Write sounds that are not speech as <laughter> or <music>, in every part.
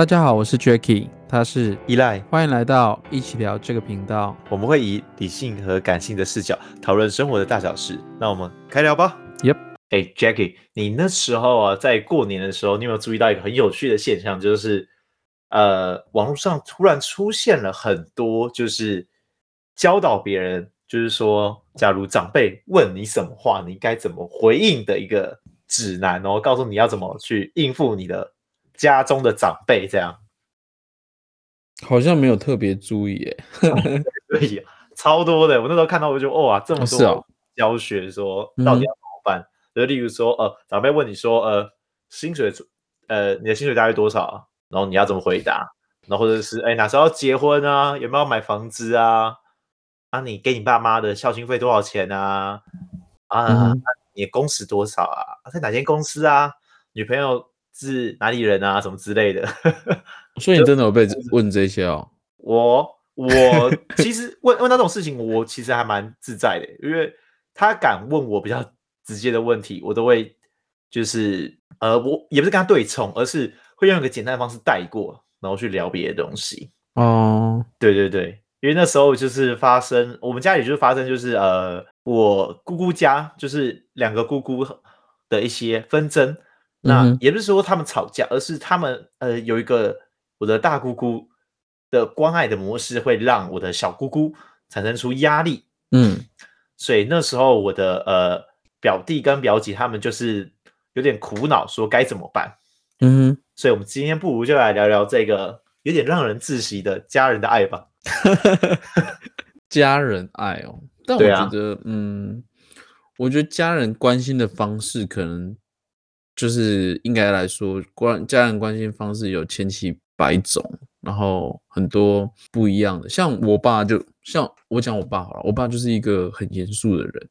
大家好，我是 Jacky，他是依赖，欢迎来到一起聊这个频道。我们会以理性和感性的视角讨论生活的大小事。那我们开聊吧。Yep，哎，Jacky，你那时候啊，在过年的时候，你有没有注意到一个很有趣的现象？就是呃，网络上突然出现了很多，就是教导别人，就是说，假如长辈问你什么话，你该怎么回应的一个指南哦，告诉你要怎么去应付你的。家中的长辈这样，好像没有特别注意耶。<laughs> 对，超多的。我那时候看到，我就哇，这么多教学，说到底要怎么办？就、哦、例如说，呃，长辈问你说，呃，薪水，呃，你的薪水大概多少？然后你要怎么回答？然后或者是，哎，哪时候要结婚啊？有没有买房子啊？啊，你给你爸妈的孝心费多少钱啊？啊，嗯、你的工时多少啊？在哪间公司啊？女朋友？是哪里人啊？什么之类的，<laughs> 所以你真的有被问这些哦？<laughs> 我我其实问问到这种事情，我其实还蛮自在的，因为他敢问我比较直接的问题，我都会就是呃，我也不是跟他对冲，而是会用一个简单的方式带过，然后去聊别的东西。哦，对对对，因为那时候就是发生，我们家里就是发生，就是呃，我姑姑家就是两个姑姑的一些纷争。那也不是说他们吵架，而是他们呃有一个我的大姑姑的关爱的模式，会让我的小姑姑产生出压力。嗯，所以那时候我的呃表弟跟表姐他们就是有点苦恼，说该怎么办。嗯，所以我们今天不如就来聊聊这个有点让人窒息的家人的爱吧。<laughs> 家人爱哦，但我觉得，啊、嗯，我觉得家人关心的方式可能。就是应该来说，关家人关心方式有千奇百种，然后很多不一样的。像我爸就，像我讲我爸好了，我爸就是一个很严肃的人，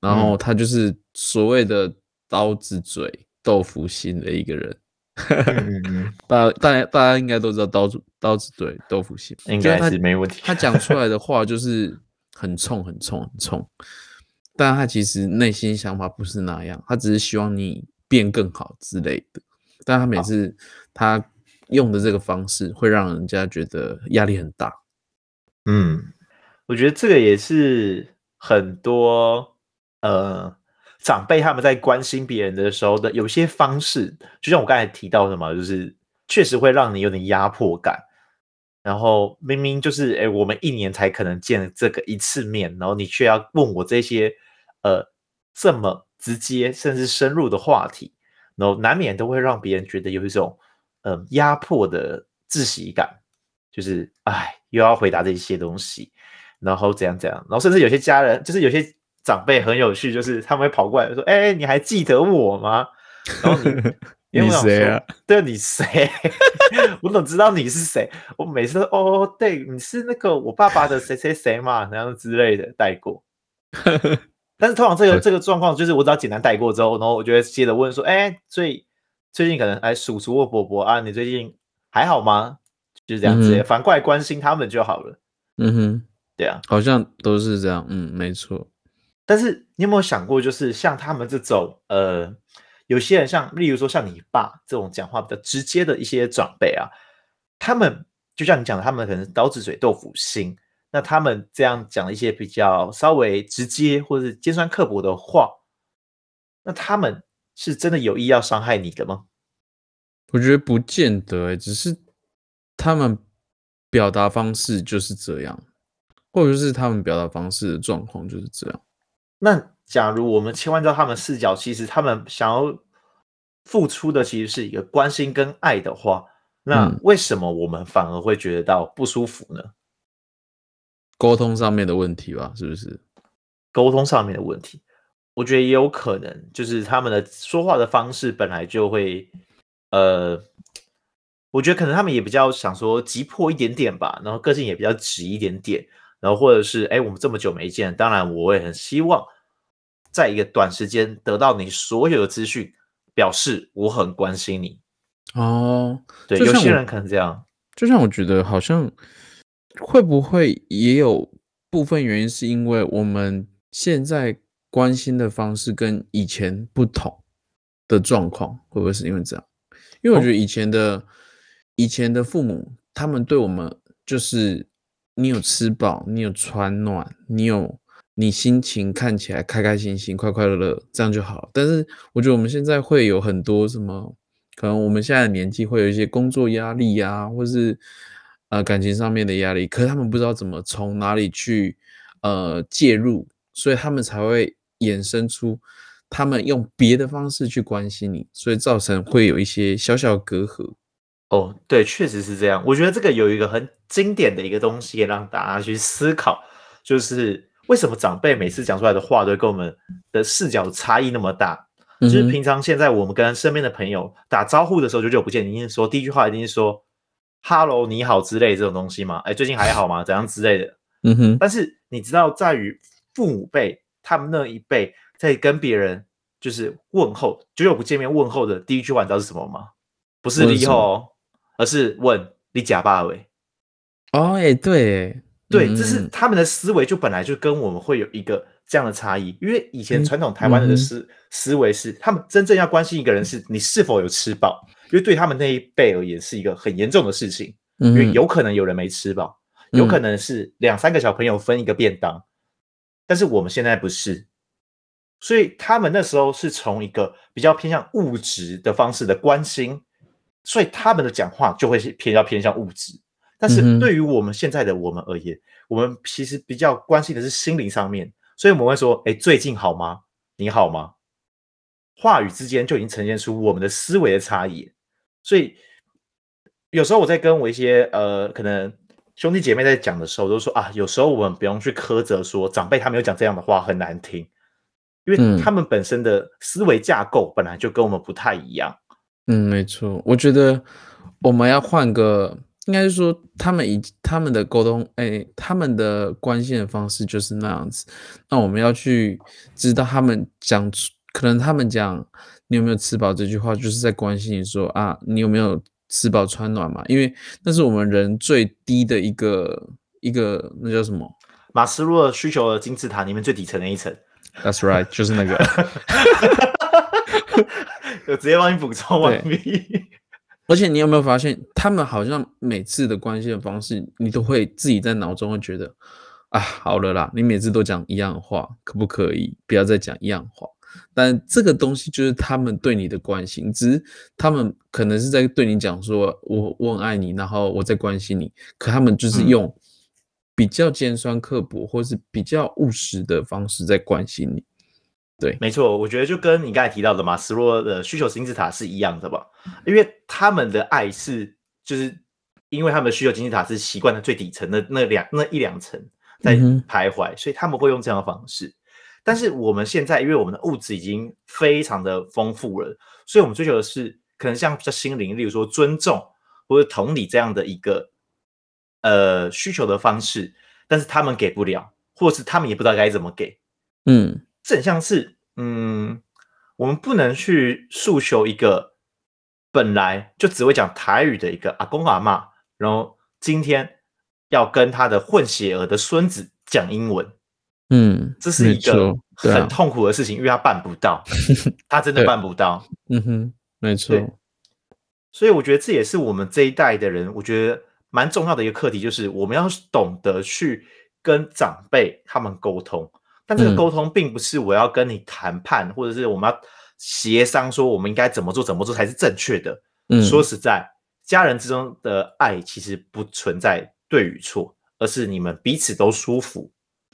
然后他就是所谓的刀子嘴豆腐心的一个人。<laughs> 大大家大家应该都知道刀子刀子嘴豆腐心，应该是没问题。他讲出来的话就是很冲很冲很冲，但他其实内心想法不是那样，他只是希望你。变更好之类的，但他每次他用的这个方式会让人家觉得压力很大。嗯，我觉得这个也是很多呃长辈他们在关心别人的时候的有些方式，就像我刚才提到的嘛，就是确实会让你有点压迫感。然后明明就是哎，我们一年才可能见这个一次面，然后你却要问我这些呃这么。直接甚至深入的话题，然后难免都会让别人觉得有一种嗯压迫的窒息感，就是哎又要回答这些东西，然后怎样怎样，然后甚至有些家人就是有些长辈很有趣，就是他们会跑过来说：“哎，你还记得我吗？”然后你 <laughs> 你谁啊？对，你谁？<laughs> 我怎么知道你是谁？我每次都哦，对，你是那个我爸爸的谁谁谁嘛，然后之类的带过。<laughs> 但是通常这个这个状况就是我只要简单带过之后，然后我就会接着问说：“哎，最最近可能哎，叔叔或伯伯啊，你最近还好吗？”就是这样子，嗯、反过来关心他们就好了。嗯哼，对啊，好像都是这样。嗯，没错。但是你有没有想过，就是像他们这种呃，有些人像例如说像你爸这种讲话比较直接的一些长辈啊，他们就像你讲的，他们可能刀子嘴豆腐心。那他们这样讲一些比较稍微直接或者是尖酸刻薄的话，那他们是真的有意要伤害你的吗？我觉得不见得欸，只是他们表达方式就是这样，或者是他们表达方式的状况就是这样。那假如我们切换到他们视角，其实他们想要付出的其实是一个关心跟爱的话，那为什么我们反而会觉得到不舒服呢？沟通上面的问题吧，是不是？沟通上面的问题，我觉得也有可能，就是他们的说话的方式本来就会，呃，我觉得可能他们也比较想说急迫一点点吧，然后个性也比较急一点点，然后或者是，哎，我们这么久没见，当然我也很希望在一个短时间得到你所有的资讯，表示我很关心你。哦，对，有些人可能这样，就像我觉得好像。会不会也有部分原因是因为我们现在关心的方式跟以前不同的状况？会不会是因为这样？因为我觉得以前的以前的父母，他们对我们就是你有吃饱，你有穿暖，你有你心情看起来开开心心、快快乐乐，这样就好。但是我觉得我们现在会有很多什么，可能我们现在的年纪会有一些工作压力呀、啊，或是呃感情上面的压力，可是他们不知道怎么从哪里去呃介入，所以他们才会衍生出。他们用别的方式去关心你，所以造成会有一些小小隔阂。哦，对，确实是这样。我觉得这个有一个很经典的一个东西，让大家去思考，就是为什么长辈每次讲出来的话，都跟我们的视角差异那么大。嗯、就是平常现在我们跟身边的朋友打招呼的时候，久久不见，一定说第一句话一定是说 “hello，你好”之类这种东西吗？哎，最近还好吗？怎样之类的。嗯哼。但是你知道，在于父母辈，他们那一辈。在跟别人就是问候，久久不见面问候的第一句话，你知道是什么吗？不是你好，而是问你假爸喂。哦，哎，对，对，这是他们的思维，就本来就跟我们会有一个这样的差异。因为以前传统台湾人的思、嗯、思维是，他们真正要关心一个人是你是否有吃饱，因为对他们那一辈而言是一个很严重的事情，因为有可能有人没吃饱，有可能是两三个小朋友分一个便当，但是我们现在不是。所以他们那时候是从一个比较偏向物质的方式的关心，所以他们的讲话就会是偏要偏向物质。但是对于我们现在的我们而言，我们其实比较关心的是心灵上面，所以我们会说：“哎，最近好吗？你好吗？”话语之间就已经呈现出我们的思维的差异。所以有时候我在跟我一些呃可能兄弟姐妹在讲的时候，都说啊，有时候我们不用去苛责说长辈他没有讲这样的话很难听。因为他们本身的思维架构本来就跟我们不太一样。嗯，没错。我觉得我们要换个，应该是说他们以他们的沟通，哎，他们的关心的方式就是那样子。那我们要去知道他们讲，可能他们讲你有没有吃饱这句话，就是在关心你说啊，你有没有吃饱穿暖嘛？因为那是我们人最低的一个一个，那叫什么？马斯洛需求的金字塔里面最底层的一层。That's right，就是那个。<laughs> 我直接帮你补充完毕。而且你有没有发现，他们好像每次的关心的方式，你都会自己在脑中会觉得啊，好了啦，你每次都讲一样的话，可不可以不要再讲一样话？但这个东西就是他们对你的关心，只是他们可能是在对你讲说，我我很爱你，然后我在关心你，可他们就是用。嗯比较尖酸刻薄，或是比较务实的方式在关心你，对，没错，我觉得就跟你刚才提到的马斯洛的需求金字塔是一样的吧，因为他们的爱是，就是因为他们的需求金字塔是习惯的最底层的那两那一两层在徘徊，所以他们会用这样的方式。但是我们现在，因为我们的物质已经非常的丰富了，所以我们追求的是可能像比较心灵，例如说尊重或者同理这样的一个。呃，需求的方式，但是他们给不了，或是他们也不知道该怎么给。嗯，这很像是，嗯，我们不能去诉求一个本来就只会讲台语的一个阿公阿嬷，然后今天要跟他的混血儿的孙子讲英文。嗯，这是一个很痛苦的事情，啊、因为他办不到，<laughs> 他真的办不到。嗯哼，没错。所以我觉得这也是我们这一代的人，我觉得。蛮重要的一个课题就是，我们要懂得去跟长辈他们沟通，但这个沟通并不是我要跟你谈判，嗯、或者是我们要协商说我们应该怎么做怎么做才是正确的。嗯，说实在，家人之中的爱其实不存在对与错，而是你们彼此都舒服，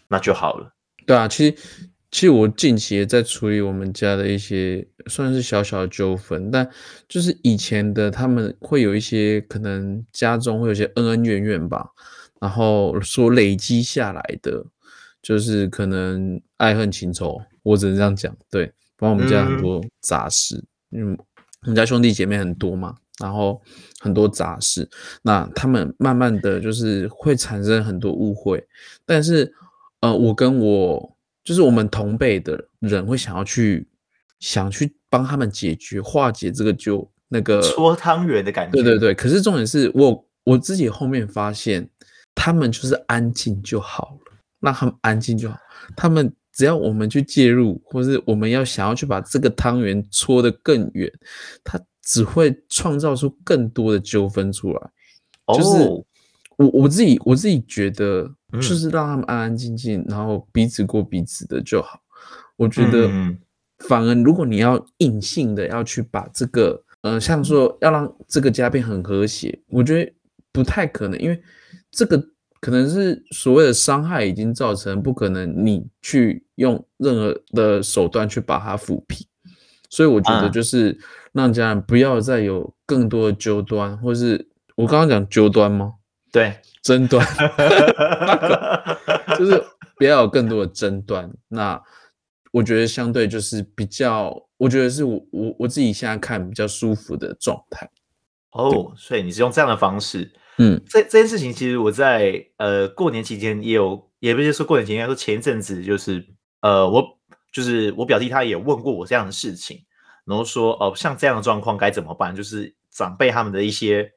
那就好了。对啊，其实。其实我近期也在处理我们家的一些算是小小的纠纷，但就是以前的他们会有一些可能家中会有些恩恩怨怨吧，然后所累积下来的，就是可能爱恨情仇，我只能这样讲。对，包括我们家很多杂事，嗯，我们家兄弟姐妹很多嘛，然后很多杂事，那他们慢慢的就是会产生很多误会，但是呃，我跟我。就是我们同辈的人会想要去想去帮他们解决化解这个就那个搓汤圆的感觉。对对对，可是重点是我我自己后面发现，他们就是安静就好了，让他们安静就好。他们只要我们去介入，或是我们要想要去把这个汤圆搓得更远，他只会创造出更多的纠纷出来。就是我我自己我自己觉得，就是让他们安安静静，然后彼此过彼此的就好。我觉得，反而如果你要硬性的要去把这个，呃，像说要让这个家变很和谐，我觉得不太可能，因为这个可能是所谓的伤害已经造成，不可能你去用任何的手段去把它抚平。所以我觉得就是让家人不要再有更多的纠端，或是。我刚刚讲纠端吗？对，争端，<laughs> 就是不要有更多的争端。那我觉得相对就是比较，我觉得是我我我自己现在看比较舒服的状态。哦，所以你是用这样的方式，嗯，这这件事情其实我在呃过年期间也有，也不是说过年期间，说前一阵子就是呃我就是我表弟他也问过我这样的事情，然后说哦像这样的状况该怎么办？就是长辈他们的一些。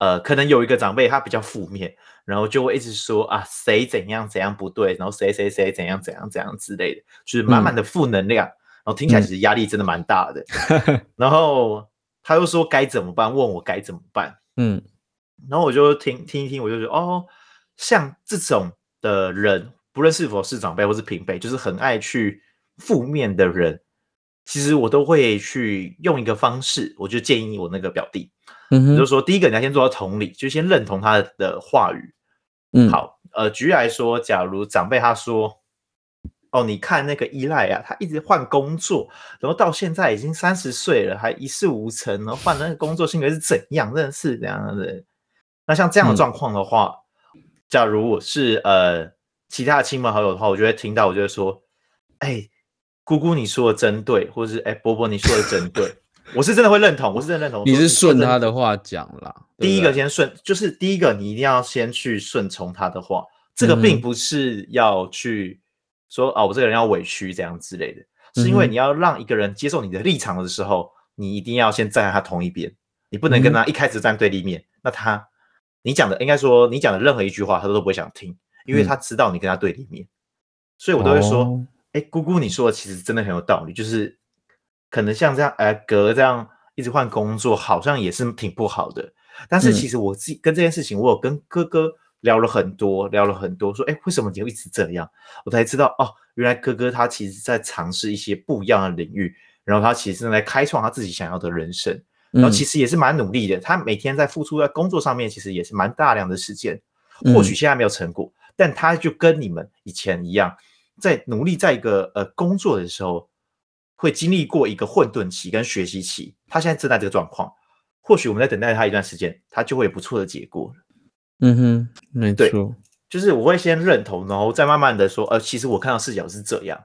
呃，可能有一个长辈他比较负面，然后就会一直说啊，谁怎样怎样不对，然后谁谁谁怎样怎样怎样之类的，就是满满的负能量，嗯、然后听起来其实压力真的蛮大的。<laughs> 嗯、然后他又说该怎么办，问我该怎么办。嗯，然后我就听听一听，我就觉得哦，像这种的人，不论是否是长辈或是平辈，就是很爱去负面的人，其实我都会去用一个方式，我就建议我那个表弟。嗯哼，就是说，第一个你要先做到同理，就先认同他的话语。嗯，好，呃，举例来说，假如长辈他说，哦，你看那个依赖啊，他一直换工作，然后到现在已经三十岁了，还一事无成，然后换那个工作，性格是怎样？真的是这样的。那像这样的状况的话，嗯、假如我是呃其他的亲朋好友的话，我就会听到，我就会说，哎，姑姑你说的真对，或者是哎伯伯你说的真对。我是真的会认同，我是真的认同。你是顺他的话讲啦。第一个先顺，就是第一个你一定要先去顺从他的话。这个并不是要去说啊，我这个人要委屈这样之类的，是因为你要让一个人接受你的立场的时候，你一定要先站在他同一边，你不能跟他一开始站对立面。那他，你讲的应该说你讲的任何一句话，他都不会想听，因为他知道你跟他对立面。所以我都会说，哎，姑姑你说的其实真的很有道理，就是。可能像这样，呃，哥这样一直换工作，好像也是挺不好的。但是其实我自己跟这件事情，我有跟哥哥聊了很多，聊了很多，说，哎，为什么你会一直这样？我才知道，哦，原来哥哥他其实在尝试一些不一样的领域，然后他其实正在开创他自己想要的人生，然后其实也是蛮努力的。他每天在付出在工作上面，其实也是蛮大量的时间。或许现在没有成果，但他就跟你们以前一样，在努力在一个呃工作的时候。会经历过一个混沌期跟学习期，他现在正在这个状况，或许我们在等待他一段时间，他就会有不错的结果。嗯哼，没错，就是我会先认同，然后再慢慢的说，呃，其实我看到视角是这样。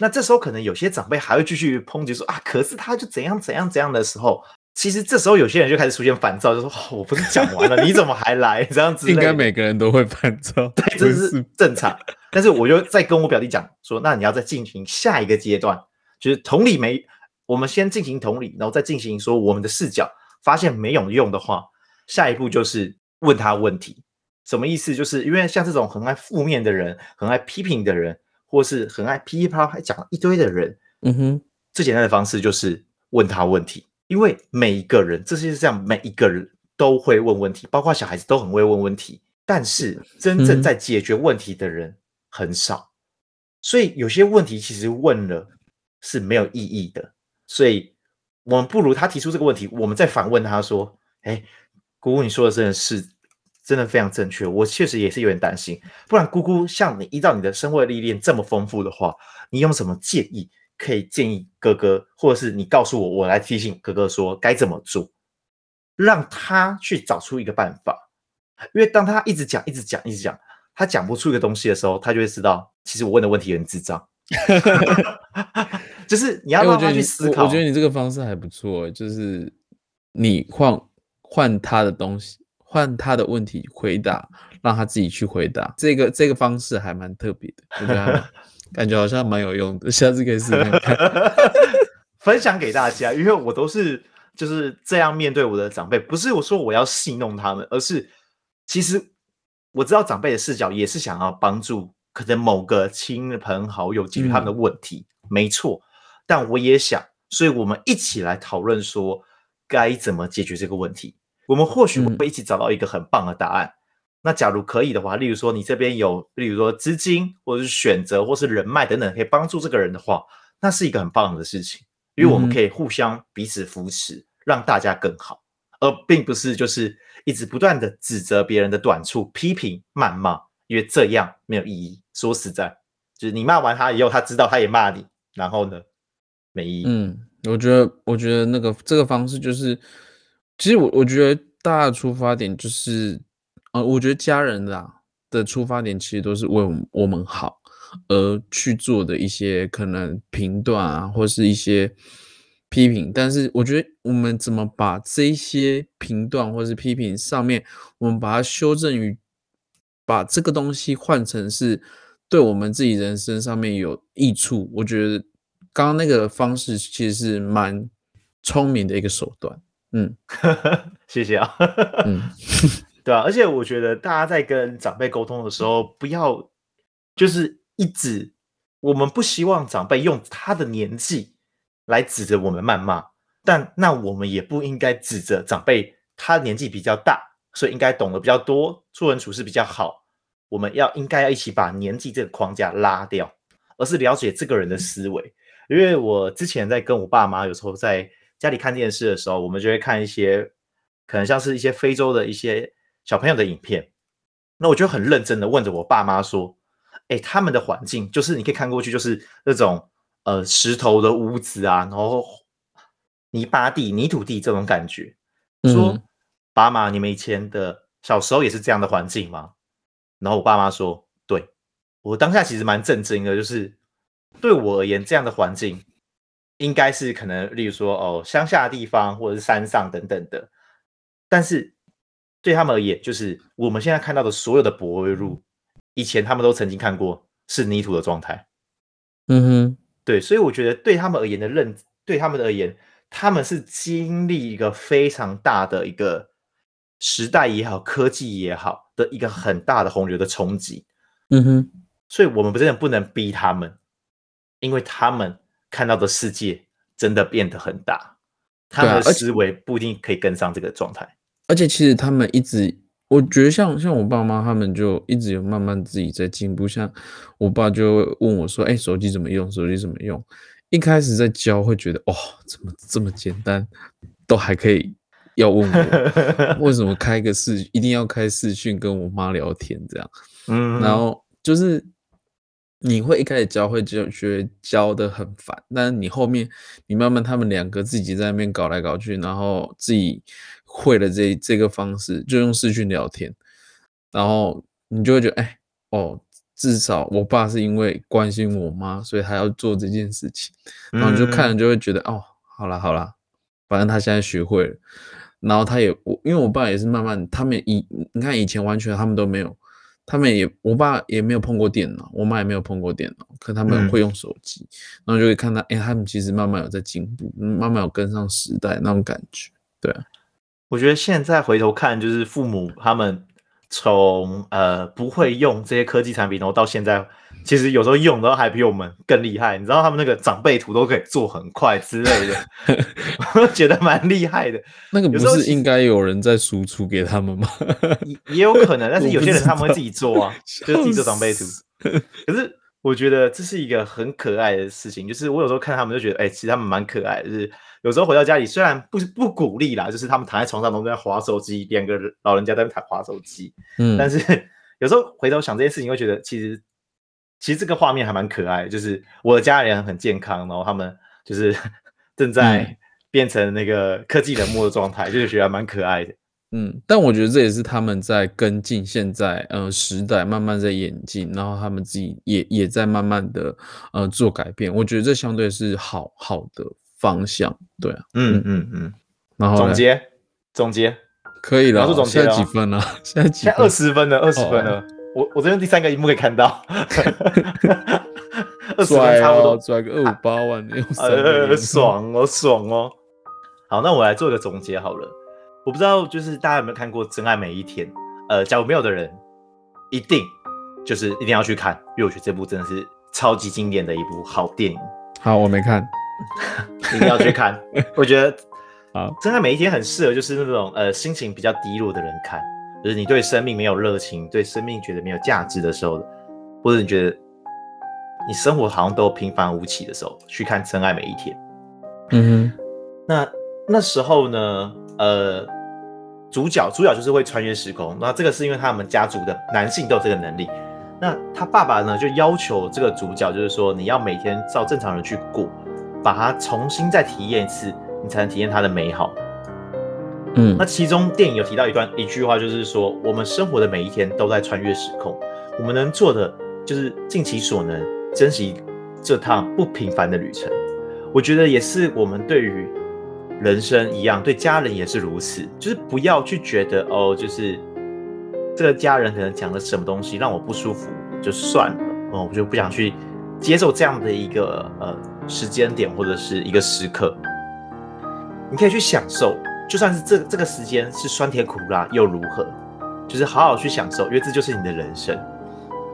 那这时候可能有些长辈还会继续抨击说啊，可是他就怎样怎样怎样的时候，其实这时候有些人就开始出现烦躁，就说、哦、我不是讲完了，<laughs> 你怎么还来这样子？应该每个人都会烦躁，对，这是正常。但是我就再跟我表弟讲说，那你要再进行下一个阶段。就是同理没，我们先进行同理，然后再进行说我们的视角，发现没有用的话，下一步就是问他问题。什么意思？就是因为像这种很爱负面的人，很爱批评的人，或是很爱噼里啪啦还讲一堆的人，嗯哼，最简单的方式就是问他问题。因为每一个人，这是这样，每一个人都会问问题，包括小孩子都很会问问题，但是真正在解决问题的人很少，所以有些问题其实问了。是没有意义的，所以我们不如他提出这个问题，我们再反问他说：“哎，姑姑，你说的真的是真的非常正确，我确实也是有点担心。不然，姑姑像你依照你的生活历练这么丰富的话，你有什么建议可以建议哥哥，或者是你告诉我，我来提醒哥哥说该怎么做，让他去找出一个办法。因为当他一直讲、一直讲、一直讲，他讲不出一个东西的时候，他就会知道，其实我问的问题有点智障。”就是你要让他去思考。我觉得你这个方式还不错，就是你换换他的东西，换他的问题回答，让他自己去回答。这个这个方式还蛮特别的，我觉得感觉好像蛮有用的，下次可以试试看，<laughs> 分享给大家。因为我都是就是这样面对我的长辈，不是我说我要戏弄他们，而是其实我知道长辈的视角也是想要帮助可能某个亲朋好友解决他们的问题，没错。但我也想，所以我们一起来讨论说，该怎么解决这个问题？我们或许会一起找到一个很棒的答案。那假如可以的话，例如说你这边有，例如说资金或者是选择或是人脉等等，可以帮助这个人的话，那是一个很棒的事情，因为我们可以互相彼此扶持，嗯、让大家更好，而并不是就是一直不断的指责别人的短处，批评谩骂，因为这样没有意义。说实在，就是你骂完他以后，他知道他也骂你，然后呢，没意义。嗯，我觉得，我觉得那个这个方式就是。其实我我觉得大家的出发点就是，呃，我觉得家人啦的出发点其实都是为我们我们好而去做的一些可能评断啊，或是一些批评。但是我觉得我们怎么把这些评断或是批评上面，我们把它修正于把这个东西换成是对我们自己人生上面有益处。我觉得刚刚那个方式其实是蛮聪明的一个手段。嗯，<laughs> 谢谢啊。嗯，<laughs> 对啊，而且我觉得大家在跟长辈沟通的时候，不要就是一直，我们不希望长辈用他的年纪来指着我们谩骂，但那我们也不应该指着长辈他年纪比较大，所以应该懂得比较多，做人处事比较好。我们要应该要一起把年纪这个框架拉掉，而是了解这个人的思维。因为我之前在跟我爸妈有时候在。家里看电视的时候，我们就会看一些可能像是一些非洲的一些小朋友的影片。那我就很认真的问着我爸妈说：“哎，他们的环境就是你可以看过去，就是那种呃石头的屋子啊，然后泥巴地、泥土地这种感觉。说，嗯、爸妈，你们以前的小时候也是这样的环境吗？”然后我爸妈说：“对。”我当下其实蛮震惊的，就是对我而言，这样的环境。应该是可能，例如说哦，乡下的地方或者是山上等等的，但是对他们而言，就是我们现在看到的所有的柏油路，以前他们都曾经看过是泥土的状态。嗯哼，对，所以我觉得对他们而言的认，对他们而言，他们是经历一个非常大的一个时代也好，科技也好的一个很大的洪流的冲击。嗯哼，所以我们真的不能逼他们，因为他们。看到的世界真的变得很大，他们的思维不一定可以跟上这个状态。而且其实他们一直，我觉得像像我爸妈他们就一直有慢慢自己在进步。像我爸就问我说：“哎，手机怎么用？手机怎么用？”一开始在教会觉得哦，怎么这么简单，都还可以要问我 <laughs> 为什么开个视，一定要开视讯跟我妈聊天这样。嗯，然后就是。你会一开始教会就觉得教的很烦，但是你后面你慢慢他们两个自己在那边搞来搞去，然后自己会了这这个方式，就用视讯聊天，然后你就会觉得哎哦，至少我爸是因为关心我妈，所以他要做这件事情，然后你就看了就会觉得、嗯、哦，好啦好啦，反正他现在学会了，然后他也我因为我爸也是慢慢，他们以你看以前完全他们都没有。他们也，我爸也没有碰过电脑，我妈也没有碰过电脑，可他们会用手机，嗯、然后就会看到，哎、欸，他们其实慢慢有在进步，慢慢有跟上时代那种感觉。对啊，我觉得现在回头看，就是父母他们从呃不会用这些科技产品，然后到现在。其实有时候用的还比我们更厉害，你知道他们那个长辈图都可以做很快之类的，<laughs> 我觉得蛮厉害的。<laughs> 那个不是应该有人在输出给他们吗？也也有可能，但是有些人他们会自己做啊，<laughs> 就是自己做长辈图。可是我觉得这是一个很可爱的事情，就是我有时候看他们就觉得，哎、欸，其实他们蛮可爱的。就是有时候回到家里，虽然不不鼓励啦，就是他们躺在床上都在划手机，两个老人家在那躺划手机。嗯，但是有时候回头想这些事情，会觉得其实。其实这个画面还蛮可爱的，就是我的家人很健康，然后他们就是 <laughs> 正在变成那个科技冷漠的状态，嗯、就是觉得还蛮可爱的。<laughs> 嗯，但我觉得这也是他们在跟进现在呃时代，慢慢在演进，然后他们自己也也在慢慢的呃做改变。我觉得这相对是好好的方向，对啊。嗯嗯嗯。然后总结总结可以了，现在几分了？<laughs> 现在几分？二十分了，二十分了。哦我我这边第三个萤幕可以看到，<laughs> 二十分差不多赚个二五八万，呃，爽哦爽哦。好，那我来做一个总结好了。我不知道就是大家有没有看过《真爱每一天》？呃，假如没有的人，一定就是一定要去看，因为我觉得这部真的是超级经典的一部好电影。好，我没看，<laughs> 一定要去看。<laughs> 我觉得好，真爱每一天很适合就是那种呃心情比较低落的人看，就是你对生命没有热情，对生命觉得没有价值的时候，或者你觉得你生活好像都平凡无奇的时候，去看真爱每一天。嗯哼，那那时候呢，呃，主角主角就是会穿越时空，那这个是因为他们家族的男性都有这个能力。那他爸爸呢，就要求这个主角，就是说你要每天照正常人去过，把它重新再体验一次，你才能体验它的美好。嗯，那其中电影有提到一段一句话，就是说我们生活的每一天都在穿越时空，我们能做的就是尽其所能，珍惜这趟不平凡的旅程。我觉得也是我们对于人生一样，对家人也是如此，就是不要去觉得哦，就是。这个家人可能讲了什么东西让我不舒服，就算了，哦，我就不想去接受这样的一个呃时间点或者是一个时刻。你可以去享受，就算是这这个时间是酸甜苦辣又如何？就是好好去享受，因为这就是你的人生。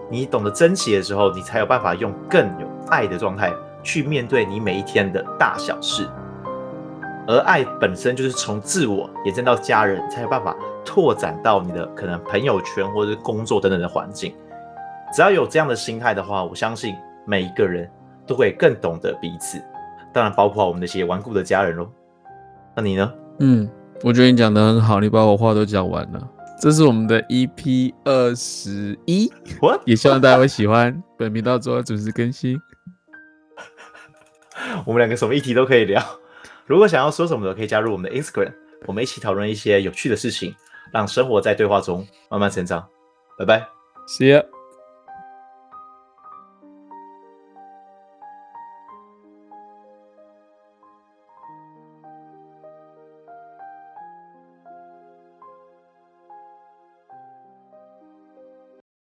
你懂得珍惜的时候，你才有办法用更有爱的状态去面对你每一天的大小事。而爱本身就是从自我延伸到家人，才有办法。拓展到你的可能朋友圈或者是工作等等的环境，只要有这样的心态的话，我相信每一个人都会更懂得彼此，当然包括我们那些顽固的家人喽。那你呢？嗯，我觉得你讲的很好，你把我话都讲完了。这是我们的 EP 二十一，也希望大家会喜欢。本频道做准时更新，<laughs> 我们两个什么议题都可以聊。如果想要说什么的，可以加入我们的 Instagram，我们一起讨论一些有趣的事情。让生活在对话中慢慢成长，拜拜，See ya。